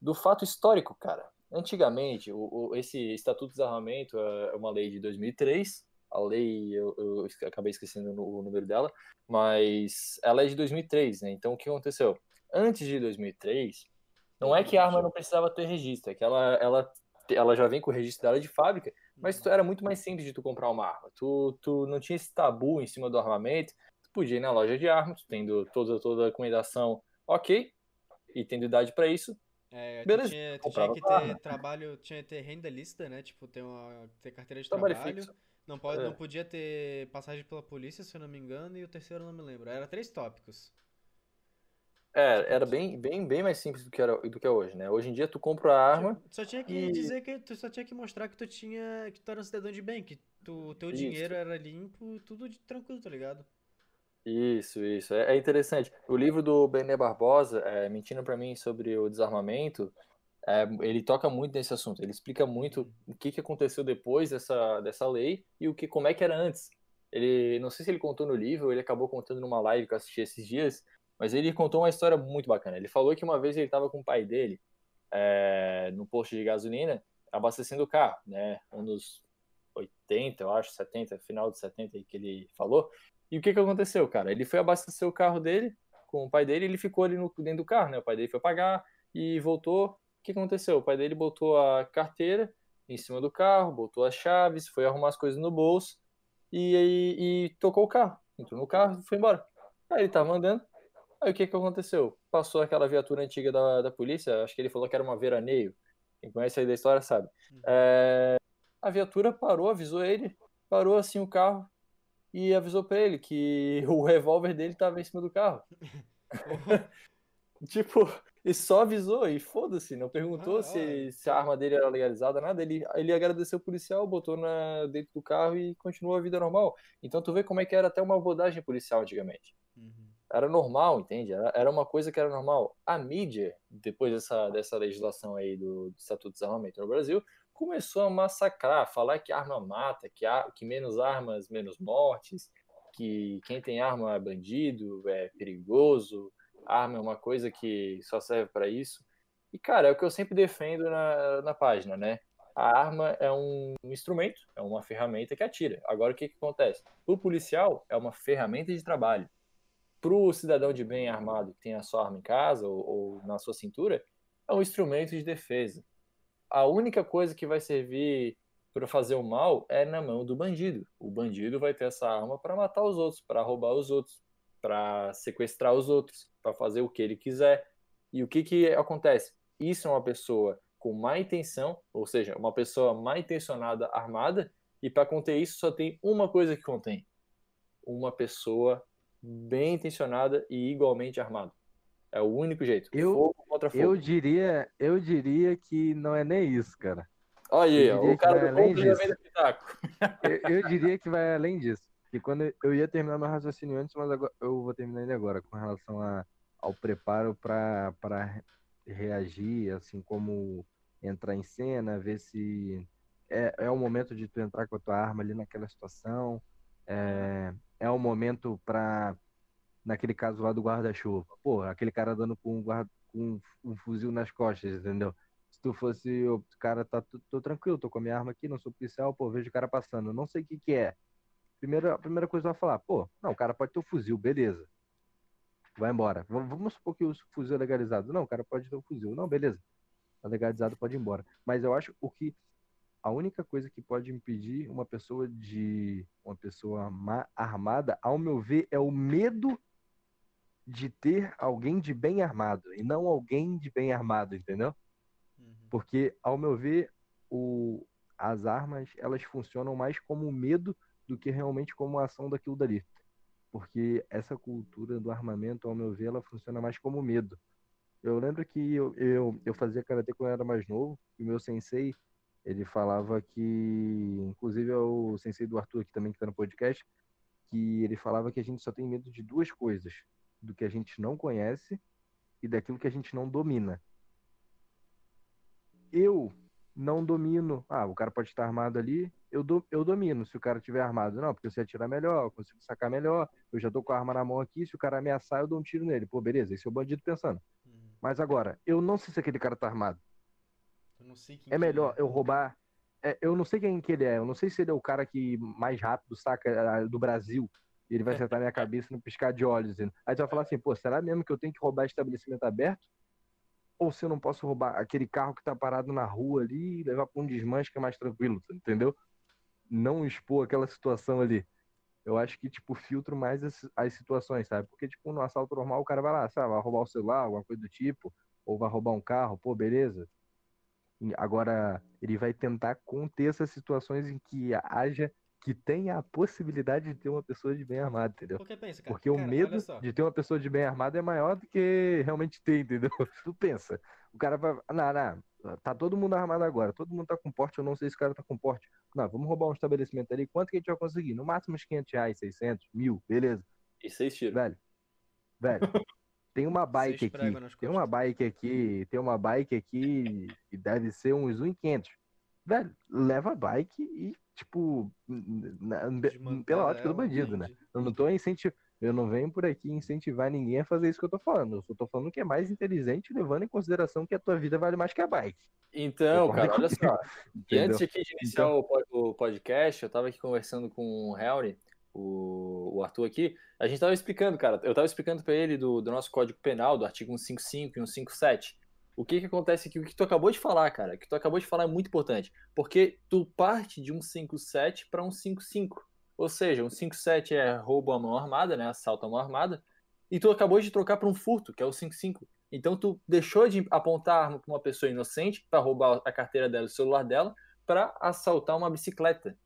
Do fato histórico, cara. Antigamente, o, o, esse Estatuto de Desarmamento é uma lei de 2003, a lei, eu, eu acabei esquecendo o número dela, mas ela é de 2003, né? Então, o que aconteceu? Antes de 2003, não é que a arma não precisava ter registro, é que ela, ela, ela já vem com o registro dela de fábrica, mas tu, era muito mais simples de tu comprar uma arma. Tu, tu não tinha esse tabu em cima do armamento, tu podia ir na loja de armas, tendo toda, toda a documentação ok, e tendo idade para isso, é, Beleza. Tu tinha, tu tinha que ter trabalho, tinha que ter renda lista, né? Tipo, ter, uma, ter carteira de trabalho. trabalho. Não, pode, é. não podia ter passagem pela polícia, se eu não me engano, e o terceiro eu não me lembro. Era três tópicos. É, era bem, bem, bem mais simples do que, era, do que é hoje, né? Hoje em dia tu compra a arma. Tu só tinha que e... dizer que tu só tinha que mostrar que tu tinha. que tu era um cidadão de bem, que tu, teu Isso. dinheiro era limpo, tudo de, tranquilo, tá ligado? Isso, isso. É, é interessante. O livro do Bené Barbosa, é, Mentindo para mim sobre o desarmamento, é, ele toca muito nesse assunto. Ele explica muito o que, que aconteceu depois dessa, dessa lei e o que como é que era antes. Ele, não sei se ele contou no livro, ele acabou contando numa live que eu assisti esses dias, mas ele contou uma história muito bacana. Ele falou que uma vez ele estava com o pai dele é, no posto de gasolina, abastecendo o carro, né? Anos 80, eu acho, 70, final de 70 que ele falou. E o que que aconteceu, cara? Ele foi abastecer o carro dele com o pai dele, ele ficou ali no, dentro do carro, né? O pai dele foi pagar e voltou. O que aconteceu? O pai dele botou a carteira em cima do carro, botou as chaves, foi arrumar as coisas no bolso e, e, e tocou o carro. Entrou no carro e foi embora. Aí ele tava andando. Aí o que que aconteceu? Passou aquela viatura antiga da, da polícia, acho que ele falou que era uma veraneio. Quem conhece aí da história sabe. Uhum. É, a viatura parou, avisou ele, parou assim o carro, e avisou para ele que o revólver dele estava em cima do carro. tipo, e só avisou e foda-se, não perguntou ah, se, se a arma dele era legalizada, nada. Ele, ele agradeceu o policial, botou na, dentro do carro e continuou a vida normal. Então tu vê como é que era até uma abordagem policial antigamente. Uhum. Era normal, entende? Era, era uma coisa que era normal. A mídia, depois dessa, dessa legislação aí do, do Estatuto de Desarmamento no Brasil, começou a massacrar, falar que arma mata, que, a, que menos armas, menos mortes, que quem tem arma é bandido, é perigoso, arma é uma coisa que só serve para isso. E, cara, é o que eu sempre defendo na, na página, né? A arma é um instrumento, é uma ferramenta que atira. Agora, o que, que acontece? O policial é uma ferramenta de trabalho. Para o cidadão de bem armado que tem a sua arma em casa ou, ou na sua cintura, é um instrumento de defesa a única coisa que vai servir para fazer o mal é na mão do bandido. O bandido vai ter essa arma para matar os outros, para roubar os outros, para sequestrar os outros, para fazer o que ele quiser. E o que, que acontece? Isso é uma pessoa com má intenção, ou seja, uma pessoa mal intencionada armada, e para conter isso só tem uma coisa que contém: uma pessoa bem intencionada e igualmente armada. É o único jeito. Eu, fogo contra fogo. Eu diria, eu diria que não é nem isso, cara. Olha aí, o cara do além disso. Eu, eu diria que vai além disso. Que quando eu ia terminar meu raciocínio antes, mas agora, eu vou terminar ele agora, com relação a, ao preparo para reagir, assim como entrar em cena, ver se é, é o momento de tu entrar com a tua arma ali naquela situação, é, é o momento para naquele caso lá do guarda-chuva. Pô, aquele cara dando com um, guarda, com um fuzil nas costas, entendeu? Se tu fosse, o cara tá tô, tô, tranquilo, tô com a minha arma aqui, não sou policial, pô, vejo o cara passando, não sei o que que é. Primeiro, a primeira coisa vai falar, pô, não, o cara pode ter um fuzil, beleza. Vai embora. Vamos supor que o fuzil é legalizado. Não, o cara pode ter um fuzil. Não, beleza. Tá legalizado, pode ir embora. Mas eu acho o que a única coisa que pode impedir uma pessoa de uma pessoa armada, ao meu ver, é o medo de ter alguém de bem armado e não alguém de bem armado, entendeu? Uhum. Porque, ao meu ver, o, as armas elas funcionam mais como medo do que realmente como ação daquilo dali. Porque essa cultura do armamento, ao meu ver, ela funciona mais como medo. Eu lembro que eu, eu, eu fazia karatê quando eu era mais novo, e o meu sensei, ele falava que, inclusive é o sensei do Arthur aqui também que está no podcast, que ele falava que a gente só tem medo de duas coisas, do que a gente não conhece e daquilo que a gente não domina. Eu não domino. Ah, o cara pode estar armado ali, eu, do, eu domino. Se o cara estiver armado, não, porque eu sei atirar melhor, eu consigo sacar melhor, eu já tô com a arma na mão aqui, se o cara ameaçar, eu dou um tiro nele. Pô, beleza, esse é o bandido pensando. Uhum. Mas agora, eu não sei se aquele cara tá armado. é melhor é. eu roubar. É, eu não sei quem que ele é, eu não sei se ele é o cara que mais rápido saca ah, do Brasil e ele vai sentar na minha cabeça no piscar de olhos. Aí tu vai falar assim, pô, será mesmo que eu tenho que roubar estabelecimento aberto? Ou se eu não posso roubar aquele carro que tá parado na rua ali e levar para um desmanche que é mais tranquilo, entendeu? Não expor aquela situação ali. Eu acho que, tipo, filtro mais as, as situações, sabe? Porque, tipo, no assalto normal o cara vai lá, sabe? Vai roubar o celular, alguma coisa do tipo, ou vai roubar um carro, pô, beleza. Agora, ele vai tentar conter essas situações em que haja que tenha a possibilidade de ter uma pessoa de bem armada, entendeu? Porque pensa, cara. Porque cara, o medo de ter uma pessoa de bem armada é maior do que realmente ter, entendeu? Tu pensa, o cara vai. Não, não, tá todo mundo armado agora, todo mundo tá com porte, eu não sei se o cara tá com porte. Não, vamos roubar um estabelecimento ali, quanto que a gente vai conseguir? No máximo uns 500 reais, 600, mil, beleza. E seis tiros. Velho, velho, tem uma bike aqui, tem uma bike aqui, tem uma bike aqui que deve ser uns 1,500. Velho, leva a bike e tipo, na, pela ótica do bandido, né? Eu não tô incentivando. Eu não venho por aqui incentivar ninguém a fazer isso que eu tô falando. Eu só tô falando que é mais inteligente, levando em consideração que a tua vida vale mais que a bike. Então, cara, olha só. e antes aqui de iniciar então... o podcast, eu tava aqui conversando com o Henry, o, o Arthur aqui. A gente tava explicando, cara. Eu tava explicando para ele do, do nosso código penal, do artigo 155 e 157 o que que acontece aqui? O que tu acabou de falar, cara, o que tu acabou de falar é muito importante, porque tu parte de um 5-7 para um 5-5. Ou seja, um 5-7 é roubo à mão armada, né, assalto à mão armada, e tu acabou de trocar para um furto, que é o 5-5. Então tu deixou de apontar a arma para uma pessoa inocente para roubar a carteira dela, o celular dela, para assaltar uma bicicleta,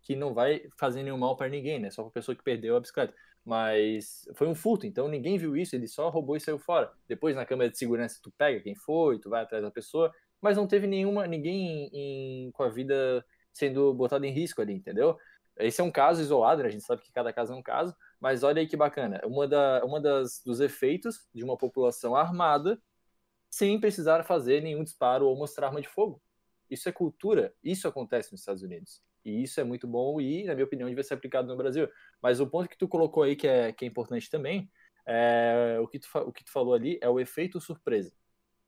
que não vai fazer nenhum mal para ninguém, né? Só para pessoa que perdeu a bicicleta. Mas foi um furto, então ninguém viu isso, ele só roubou e saiu fora. Depois na câmera de segurança tu pega quem foi, tu vai atrás da pessoa, mas não teve nenhuma ninguém em, com a vida sendo botado em risco ali, entendeu? Esse é um caso isolado, né? a gente sabe que cada caso é um caso, mas olha aí que bacana. Uma, da, uma das, dos efeitos de uma população armada sem precisar fazer nenhum disparo ou mostrar arma de fogo. Isso é cultura, isso acontece nos Estados Unidos. E isso é muito bom e, na minha opinião, deve ser aplicado no Brasil. Mas o ponto que tu colocou aí, que é, que é importante também, é, o, que tu, o que tu falou ali é o efeito surpresa.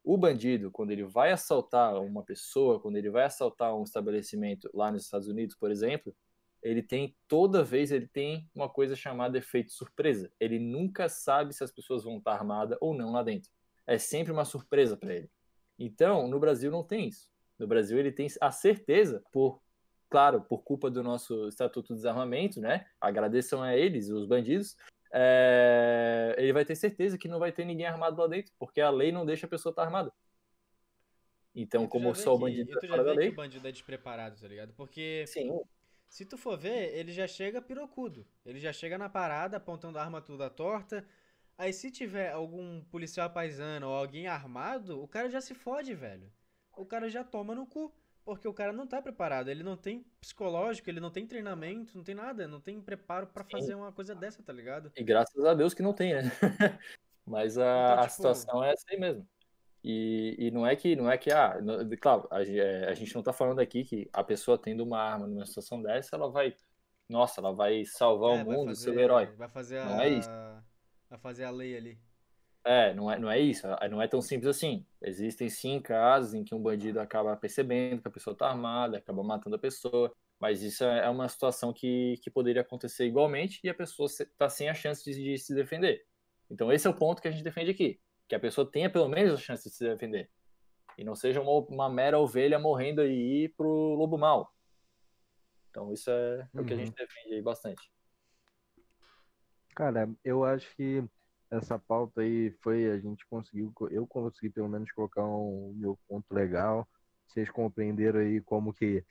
O bandido, quando ele vai assaltar uma pessoa, quando ele vai assaltar um estabelecimento lá nos Estados Unidos, por exemplo, ele tem, toda vez, ele tem uma coisa chamada efeito surpresa. Ele nunca sabe se as pessoas vão estar armadas ou não lá dentro. É sempre uma surpresa para ele. Então, no Brasil não tem isso. No Brasil ele tem a certeza, por claro, por culpa do nosso Estatuto de Desarmamento, né? Agradeçam a eles, os bandidos. É... ele vai ter certeza que não vai ter ninguém armado lá dentro, porque a lei não deixa a pessoa estar armada. Então, como só o bandido e tu já vê lei... que o bandido é despreparado, tá ligado? Porque Sim. se tu for ver, ele já chega pirocudo. Ele já chega na parada, apontando a arma toda torta. Aí se tiver algum policial paisano ou alguém armado, o cara já se fode, velho. O cara já toma no cu. Porque o cara não tá preparado, ele não tem psicológico, ele não tem treinamento, não tem nada, não tem preparo para fazer uma coisa dessa, tá ligado? E graças a Deus que não tem, né? Mas a, então, tipo... a situação é essa aí mesmo. E, e não é que, não é que, ah, claro, a, é, a, gente não tá falando aqui que a pessoa tendo uma arma numa situação dessa, ela vai, nossa, ela vai salvar é, o mundo, fazer, ser o herói. Vai fazer não a, é isso. Vai fazer a lei ali. É, não é, não é isso, não é tão simples assim. Existem sim casos em que um bandido acaba percebendo que a pessoa está armada, acaba matando a pessoa, mas isso é, é uma situação que, que poderia acontecer igualmente e a pessoa está sem a chance de, de, se defender. Então esse é o ponto que a gente defende aqui, que a pessoa tenha pelo menos a chance de se defender e não seja uma, uma mera ovelha morrendo aí pro lobo mal. Então isso é, é o que a gente uhum. defende aí bastante. Cara, eu acho que essa pauta aí foi, a gente conseguiu, eu consegui pelo menos colocar um meu ponto legal. Vocês compreenderam aí como que,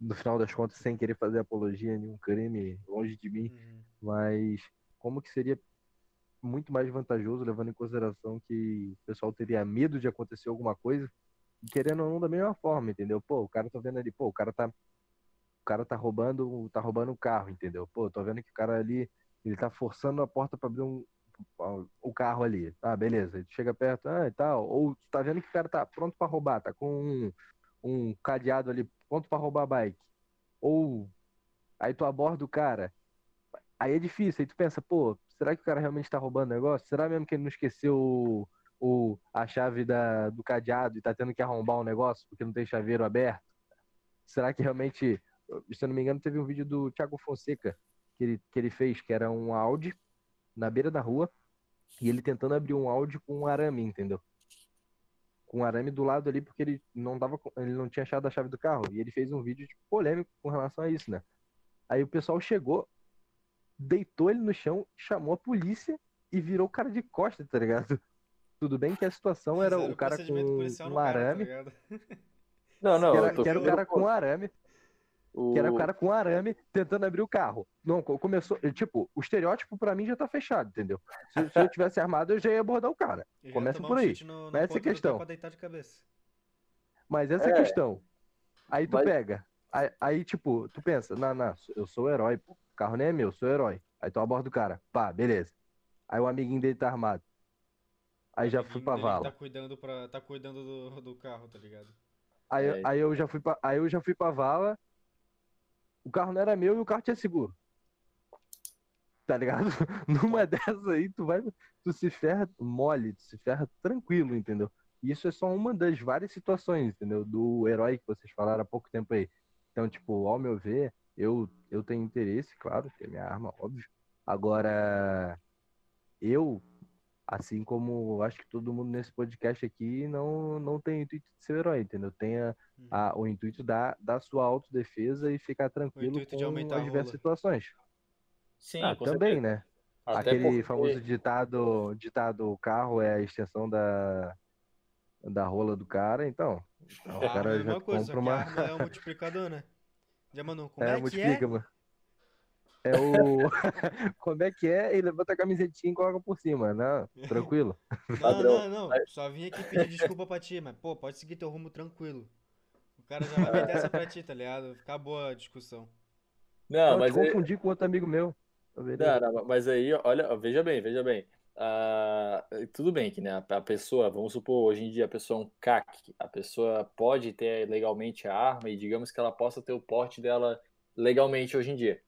no final das contas, sem querer fazer apologia a nenhum crime, longe de mim, uhum. mas como que seria muito mais vantajoso, levando em consideração que o pessoal teria medo de acontecer alguma coisa, querendo ou não da mesma forma, entendeu? Pô, o cara tá vendo ali, pô, o cara tá o cara tá roubando, tá roubando um carro, entendeu? Pô, tô vendo que o cara ali, ele tá forçando a porta para abrir um, o carro ali. Tá, beleza. Chega perto, ah, e tal. Ou tu tá vendo que o cara tá pronto para roubar, tá com um, um cadeado ali pronto para roubar a bike. Ou aí tu aborda o cara. Aí é difícil. Aí tu pensa, pô, será que o cara realmente tá roubando negócio? Será mesmo que ele não esqueceu o, o, a chave da, do cadeado e tá tendo que arrombar um negócio porque não tem chaveiro aberto? Será que realmente. Se eu não me engano, teve um vídeo do Thiago Fonseca que ele, que ele fez, que era um Audi na beira da rua e ele tentando abrir um áudio com um arame, entendeu? Com um arame do lado ali porque ele não dava, ele não tinha achado a chave do carro e ele fez um vídeo tipo, polêmico com relação a isso, né? Aí o pessoal chegou, deitou ele no chão, chamou a polícia e virou o cara de costas, tá ligado? Tudo bem que a situação era o cara com um arame. Cara, tá não, não, que era, que era o cara com arame. O... Que era o cara com arame tentando abrir o carro. Não, começou. Tipo, o estereótipo pra mim já tá fechado, entendeu? Se, se eu tivesse armado, eu já ia abordar o cara. Começa por aí. No, no Mas essa é a questão. Mas essa é a é. questão. Aí tu Mas... pega. Aí, aí, tipo, tu pensa, não, não, eu sou o herói, pô. O carro nem é meu, sou o herói. Aí tu aborda o cara. Pá, beleza. Aí o amiguinho dele tá armado. Aí já fui pra vala. Tá cuidando, pra, tá cuidando do, do carro, tá ligado? Aí, é. aí, eu já fui pra, aí eu já fui pra vala o carro não era meu e o carro tinha seguro. Tá ligado? Numa dessas aí, tu vai, tu se ferra mole, tu se ferra tranquilo, entendeu? E isso é só uma das várias situações, entendeu? Do herói que vocês falaram há pouco tempo aí. Então, tipo, ao meu ver, eu, eu tenho interesse, claro, que é minha arma, óbvio. Agora, eu Assim como acho que todo mundo nesse podcast aqui não, não tem o intuito de ser herói, entendeu? Tem a, uhum. a, o intuito da, da sua autodefesa e ficar tranquilo com as diversas situações. Sim, ah, também, certeza. né? Até Aquele porque... famoso ditado, ditado carro é a extensão da, da rola do cara, então. então o cara já coisa, compra uma. é um multiplicador, né? Já mandou, como é, é multiplica, que é? mano. É o. Como é que é? Ele levanta a camisetinha e coloca por cima, né? Tranquilo. Não, não, não. Só vim aqui pedir desculpa pra ti, mas, pô, pode seguir teu rumo tranquilo. O cara já vai meter essa pra ti, tá ligado? Ficar boa a discussão. Não, mas. Eu confundi com outro amigo meu. Não, não, mas aí, olha, veja bem, veja bem. Uh, tudo bem que né, a pessoa, vamos supor, hoje em dia a pessoa é um CAC, a pessoa pode ter legalmente a arma e digamos que ela possa ter o porte dela legalmente hoje em dia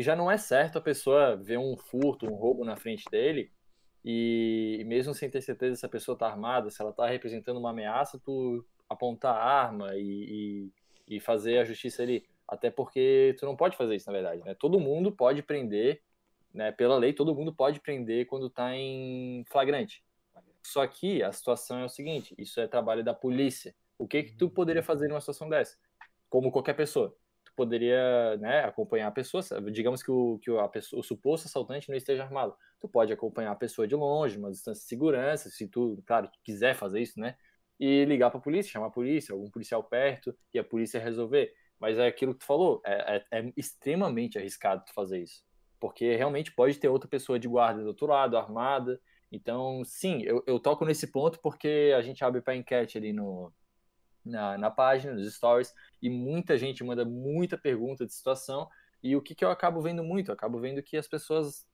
já não é certo a pessoa ver um furto, um roubo na frente dele e mesmo sem ter certeza se a pessoa está armada, se ela está representando uma ameaça, tu apontar a arma e, e, e, fazer a justiça ali. Até porque tu não pode fazer isso, na verdade. Né? Todo mundo pode prender, né? pela lei, todo mundo pode prender quando está em flagrante. Só que a situação é o seguinte: isso é trabalho da polícia. O que, que tu poderia fazer numa situação dessa? Como qualquer pessoa poderia né, acompanhar a pessoa. Digamos que, o, que a pessoa, o suposto assaltante não esteja armado. Tu pode acompanhar a pessoa de longe, uma distância de segurança, se tu, claro, quiser fazer isso, né? E ligar para a polícia, chamar a polícia, algum policial perto e a polícia resolver. Mas é aquilo que tu falou, é, é, é extremamente arriscado tu fazer isso. porque realmente pode ter outra pessoa de guarda do outro lado, armada. Então, sim, eu, eu toco nesse ponto porque a gente abre para enquete ali no, na, na página, nos stories, e muita gente manda muita pergunta de situação. E o que, que eu acabo vendo muito? Eu acabo vendo que as pessoas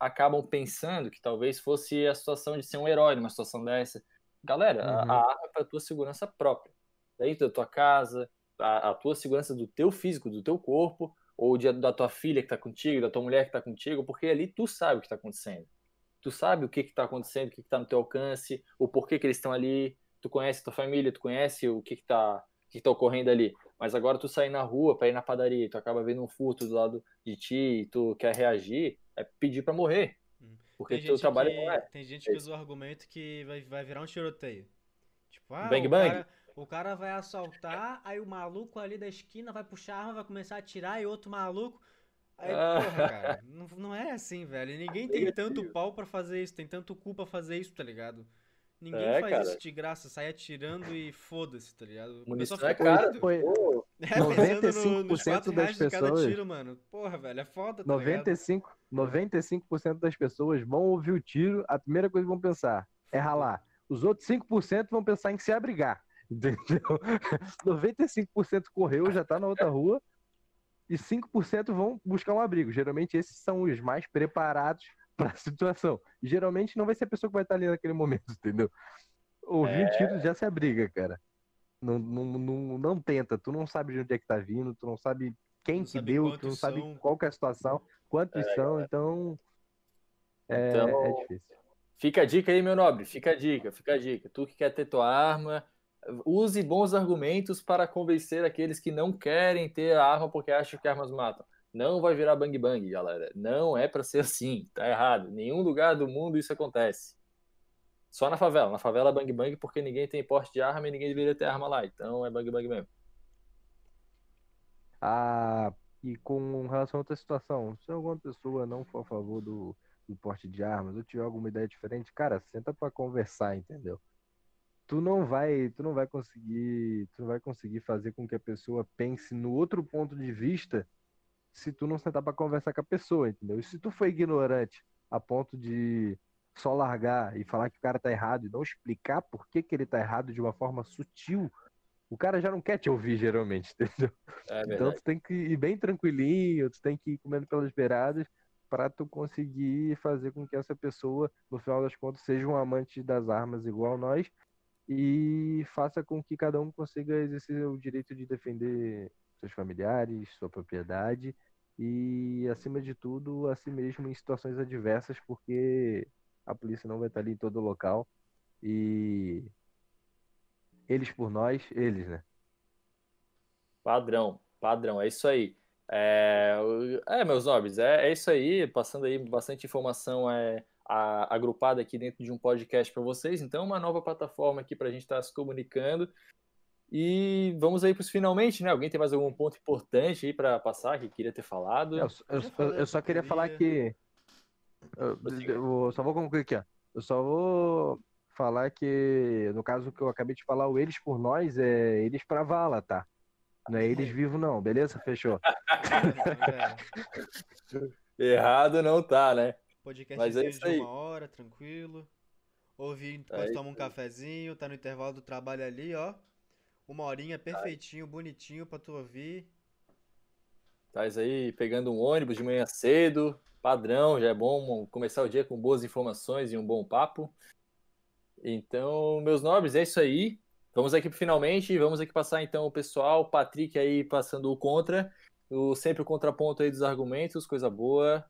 acabam pensando que talvez fosse a situação de ser um herói numa situação dessa. Galera, uhum. a, a, arma é para tua segurança própria, dentro da tua casa, a, a, tua segurança do teu físico, do teu corpo, ou de, da tua filha que está contigo, da tua mulher que está contigo, porque ali tu sabe o que está acontecendo tu sabe o que está acontecendo, o que está no teu alcance, o porquê que eles estão ali, tu conhece tua família, tu conhece o que está que tá ocorrendo ali. Mas agora tu sair na rua para ir na padaria, tu acaba vendo um furto do lado de ti e tu quer reagir, é pedir para morrer. Hum. Porque tem teu trabalho que, é. Tem gente que usa o argumento que vai, vai virar um tiroteio. Tipo, ah, bang, o, bang. Cara, o cara vai assaltar, aí o maluco ali da esquina vai puxar a arma, vai começar a atirar e outro maluco Aí, ah. porra, cara, não, não é assim, velho. Ninguém tem tanto pau para fazer isso, tem tanto cu pra fazer isso, tá ligado? Ninguém é, faz cara. isso de graça, sai atirando e foda-se, tá ligado? O pessoal fica é cara, foi, é, 95% nos das pessoas. Tiro, mano. Porra, velho, é foda, tá 95, 95% das pessoas vão ouvir o tiro, a primeira coisa que vão pensar é ralar. Os outros 5% vão pensar em se abrigar. Entendeu? 95% correu, já tá na outra rua e 5% vão buscar um abrigo. Geralmente esses são os mais preparados para a situação. Geralmente não vai ser a pessoa que vai estar ali naquele momento, entendeu? Ouvir é... tiro já se abriga, cara. Não, não, não, não tenta, tu não sabe de onde é que tá vindo, tu não sabe quem não que deu, tu não são. sabe qual é a situação, quantos é, são, é. então é, então é difícil. Fica a dica aí, meu nobre, fica a dica, fica a dica. Tu que quer ter tua arma, use bons argumentos para convencer aqueles que não querem ter a arma porque acham que armas matam. Não vai virar bang bang, galera. Não é para ser assim. Tá errado. Em nenhum lugar do mundo isso acontece. Só na favela. Na favela é bang bang porque ninguém tem porte de arma e ninguém deveria ter arma lá. Então é bang bang mesmo. Ah, e com relação a outra situação, se alguma pessoa não for a favor do, do porte de armas ou tiver alguma ideia diferente, cara, senta para conversar, entendeu? tu não vai, tu não vai conseguir, tu não vai conseguir fazer com que a pessoa pense no outro ponto de vista se tu não sentar para conversar com a pessoa, entendeu? E se tu for ignorante a ponto de só largar e falar que o cara tá errado e não explicar por que, que ele tá errado de uma forma sutil, o cara já não quer te ouvir geralmente, entendeu? É então tu tem que ir bem tranquilinho, tu tem que ir comendo pelas beiradas para tu conseguir fazer com que essa pessoa, no final das contas, seja um amante das armas igual nós e faça com que cada um consiga exercer o direito de defender seus familiares, sua propriedade e, acima de tudo, a si mesmo em situações adversas, porque a polícia não vai estar ali em todo local e eles por nós, eles, né? Padrão, padrão, é isso aí. É, é meus nobres, é, é isso aí, passando aí bastante informação é, a, agrupada aqui dentro de um podcast para vocês. Então, uma nova plataforma aqui para a gente estar tá se comunicando. E vamos aí para os finalmente, né? Alguém tem mais algum ponto importante aí para passar que queria ter falado? Eu, eu, eu só queria falar que. Eu, eu, só vou concluir aqui, ó. Eu só vou falar que, no caso que eu acabei de falar, o eles por nós é eles para vala, tá? Não é eles vivo, não, beleza? Fechou. Errado não tá, né? Podcast é de uma hora, tranquilo. Ouvir enquanto é toma um cafezinho, tá no intervalo do trabalho ali, ó. Uma horinha perfeitinho, bonitinho pra tu ouvir. Tá aí pegando um ônibus de manhã cedo, padrão, já é bom começar o dia com boas informações e um bom papo. Então, meus nobres, é isso aí. Vamos aqui finalmente, vamos aqui passar então o pessoal, o Patrick aí passando o contra, o, sempre o contraponto aí dos argumentos, coisa boa.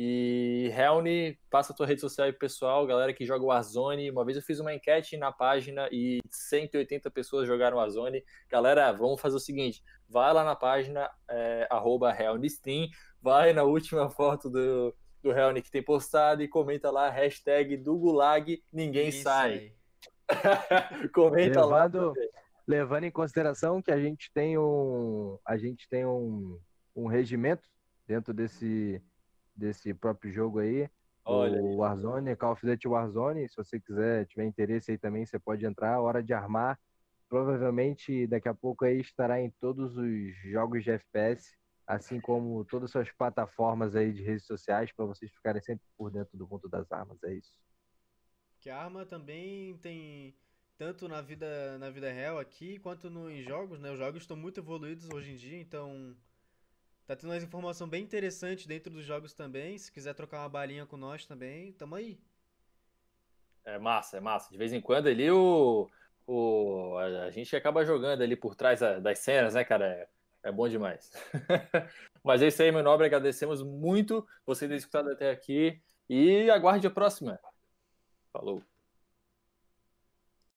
E Helny, passa a tua rede social aí pessoal, galera que joga o Warzone. Uma vez eu fiz uma enquete na página e 180 pessoas jogaram o Warzone. Galera, vamos fazer o seguinte: vai lá na página é, @helnystream, vai na última foto do, do Helny que tem postado e comenta lá hashtag do Gulag ninguém Isso sai. comenta levando, lá. Levando em consideração que a gente tem um, a gente tem um, um regimento dentro desse desse próprio jogo aí. Olha o Warzone, Call of Duty Warzone, se você quiser, tiver interesse aí também, você pode entrar, hora de armar. Provavelmente daqui a pouco aí estará em todos os jogos de FPS. assim como todas as suas plataformas aí de redes sociais para vocês ficarem sempre por dentro do mundo das armas, é isso. Que a arma também tem tanto na vida na vida real aqui quanto no, em jogos, né? Os jogos estão muito evoluídos hoje em dia, então tá tendo uma informação bem interessante dentro dos jogos também. Se quiser trocar uma balinha com nós também, tamo aí. É massa, é massa. De vez em quando ali o, o a gente acaba jogando ali por trás das cenas, né, cara? É é bom demais. Mas é isso aí, meu nobre. Agradecemos muito você ter escutado até aqui e aguarde a próxima. Falou.